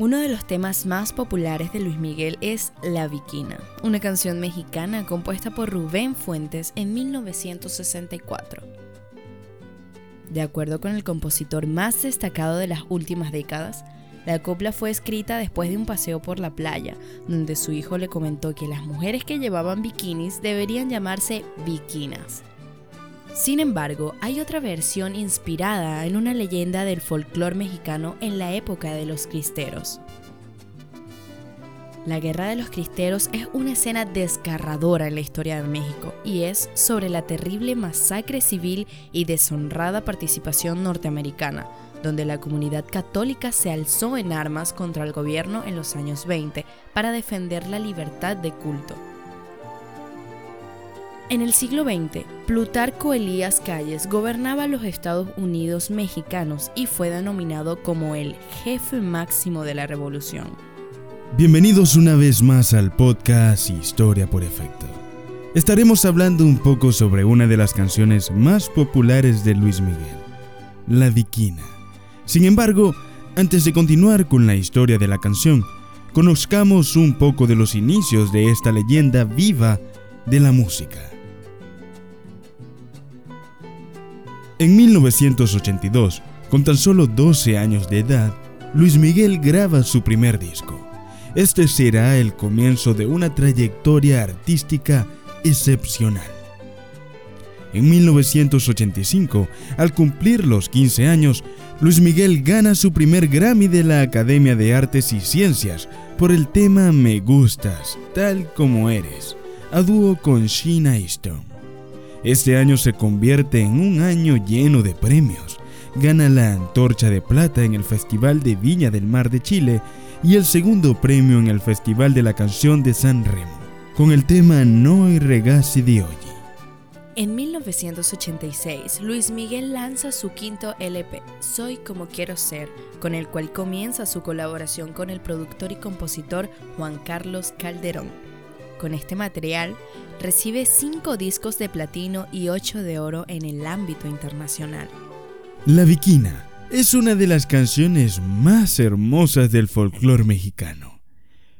Uno de los temas más populares de Luis Miguel es La Viquina, una canción mexicana compuesta por Rubén Fuentes en 1964. De acuerdo con el compositor más destacado de las últimas décadas, la copla fue escrita después de un paseo por la playa, donde su hijo le comentó que las mujeres que llevaban bikinis deberían llamarse viquinas. Sin embargo, hay otra versión inspirada en una leyenda del folclore mexicano en la época de los cristeros. La Guerra de los Cristeros es una escena desgarradora en la historia de México y es sobre la terrible masacre civil y deshonrada participación norteamericana, donde la comunidad católica se alzó en armas contra el gobierno en los años 20 para defender la libertad de culto. En el siglo XX, Plutarco Elías Calles gobernaba los Estados Unidos mexicanos y fue denominado como el jefe máximo de la revolución. Bienvenidos una vez más al podcast Historia por Efecto. Estaremos hablando un poco sobre una de las canciones más populares de Luis Miguel, La Viquina. Sin embargo, antes de continuar con la historia de la canción, conozcamos un poco de los inicios de esta leyenda viva de la música. En 1982, con tan solo 12 años de edad, Luis Miguel graba su primer disco. Este será el comienzo de una trayectoria artística excepcional. En 1985, al cumplir los 15 años, Luis Miguel gana su primer Grammy de la Academia de Artes y Ciencias por el tema Me Gustas, tal como eres, a dúo con Sheena Easton. Este año se convierte en un año lleno de premios. Gana la Antorcha de Plata en el Festival de Viña del Mar de Chile y el segundo premio en el Festival de la Canción de San Remo, con el tema Noi Regasi di Oggi. En 1986, Luis Miguel lanza su quinto LP, Soy como quiero ser, con el cual comienza su colaboración con el productor y compositor Juan Carlos Calderón. Con este material, recibe cinco discos de platino y ocho de oro en el ámbito internacional. La Viquina es una de las canciones más hermosas del folclore mexicano.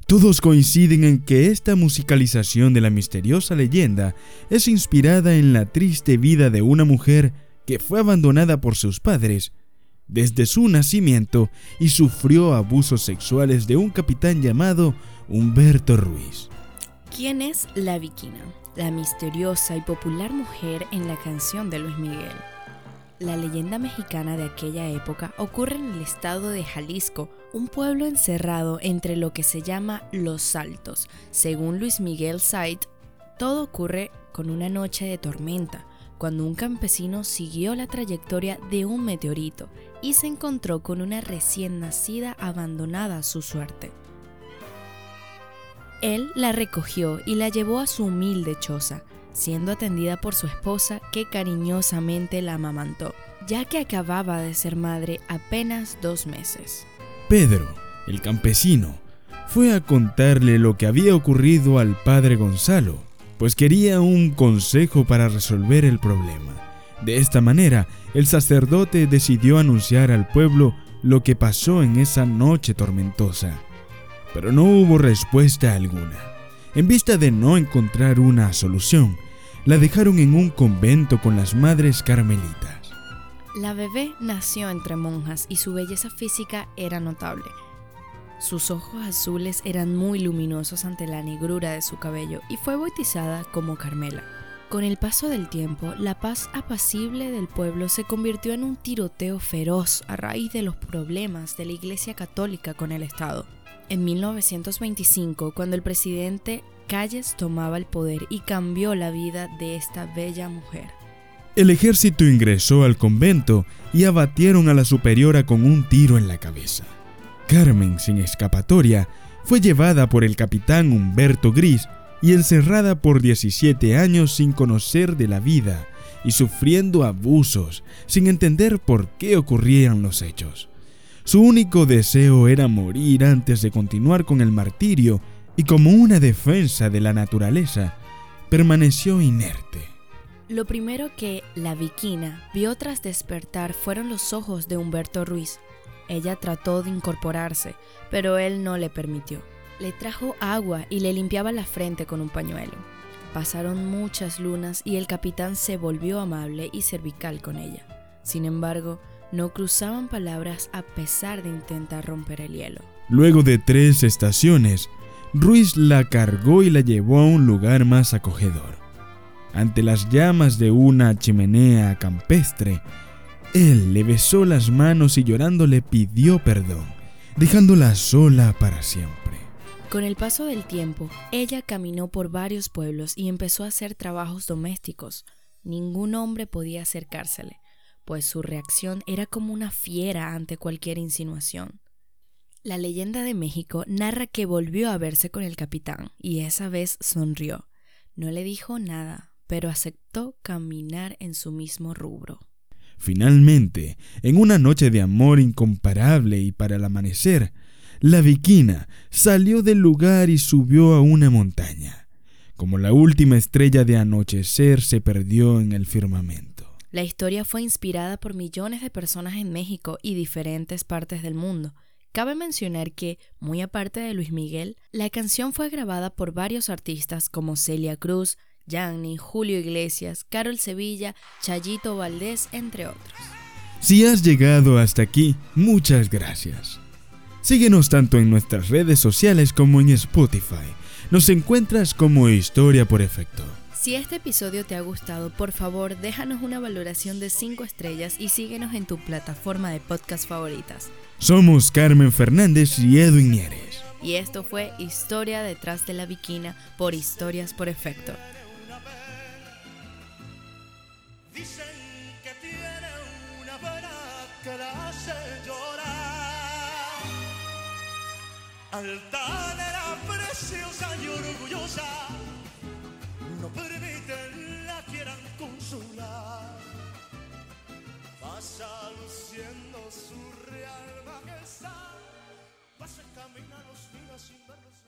Todos coinciden en que esta musicalización de la misteriosa leyenda es inspirada en la triste vida de una mujer que fue abandonada por sus padres desde su nacimiento y sufrió abusos sexuales de un capitán llamado Humberto Ruiz. ¿Quién es la Viquina? La misteriosa y popular mujer en la canción de Luis Miguel. La leyenda mexicana de aquella época ocurre en el estado de Jalisco, un pueblo encerrado entre lo que se llama Los Altos. Según Luis Miguel Said, todo ocurre con una noche de tormenta, cuando un campesino siguió la trayectoria de un meteorito y se encontró con una recién nacida abandonada a su suerte. Él la recogió y la llevó a su humilde choza, siendo atendida por su esposa que cariñosamente la amamantó, ya que acababa de ser madre apenas dos meses. Pedro, el campesino, fue a contarle lo que había ocurrido al padre Gonzalo, pues quería un consejo para resolver el problema. De esta manera, el sacerdote decidió anunciar al pueblo lo que pasó en esa noche tormentosa pero no hubo respuesta alguna. En vista de no encontrar una solución, la dejaron en un convento con las madres carmelitas. La bebé nació entre monjas y su belleza física era notable. Sus ojos azules eran muy luminosos ante la negrura de su cabello y fue bautizada como Carmela. Con el paso del tiempo, la paz apacible del pueblo se convirtió en un tiroteo feroz a raíz de los problemas de la Iglesia Católica con el Estado en 1925 cuando el presidente Calles tomaba el poder y cambió la vida de esta bella mujer. El ejército ingresó al convento y abatieron a la superiora con un tiro en la cabeza. Carmen, sin escapatoria, fue llevada por el capitán Humberto Gris y encerrada por 17 años sin conocer de la vida y sufriendo abusos, sin entender por qué ocurrían los hechos. Su único deseo era morir antes de continuar con el martirio y como una defensa de la naturaleza, permaneció inerte. Lo primero que la viquina vio tras despertar fueron los ojos de Humberto Ruiz. Ella trató de incorporarse, pero él no le permitió. Le trajo agua y le limpiaba la frente con un pañuelo. Pasaron muchas lunas y el capitán se volvió amable y cervical con ella. Sin embargo, no cruzaban palabras a pesar de intentar romper el hielo. Luego de tres estaciones, Ruiz la cargó y la llevó a un lugar más acogedor. Ante las llamas de una chimenea campestre, él le besó las manos y llorando le pidió perdón, dejándola sola para siempre. Con el paso del tiempo, ella caminó por varios pueblos y empezó a hacer trabajos domésticos. Ningún hombre podía acercársele, pues su reacción era como una fiera ante cualquier insinuación. La leyenda de México narra que volvió a verse con el capitán y esa vez sonrió. No le dijo nada, pero aceptó caminar en su mismo rubro. Finalmente, en una noche de amor incomparable y para el amanecer, la viquina salió del lugar y subió a una montaña. Como la última estrella de anochecer se perdió en el firmamento. La historia fue inspirada por millones de personas en México y diferentes partes del mundo. Cabe mencionar que, muy aparte de Luis Miguel, la canción fue grabada por varios artistas como Celia Cruz, Yanni, Julio Iglesias, Carol Sevilla, Chayito Valdés, entre otros. Si has llegado hasta aquí, muchas gracias. Síguenos tanto en nuestras redes sociales como en Spotify. Nos encuentras como Historia por Efecto. Si este episodio te ha gustado, por favor déjanos una valoración de 5 estrellas y síguenos en tu plataforma de podcast favoritas. Somos Carmen Fernández y Edwin Nieres. Y esto fue Historia detrás de la Viquina por Historias por Efecto. Dicen que tiene una que la hace llorar. Altanera, preciosa y orgullosa, Pasa luciendo su real majestad, pasa camina los días sin verlos.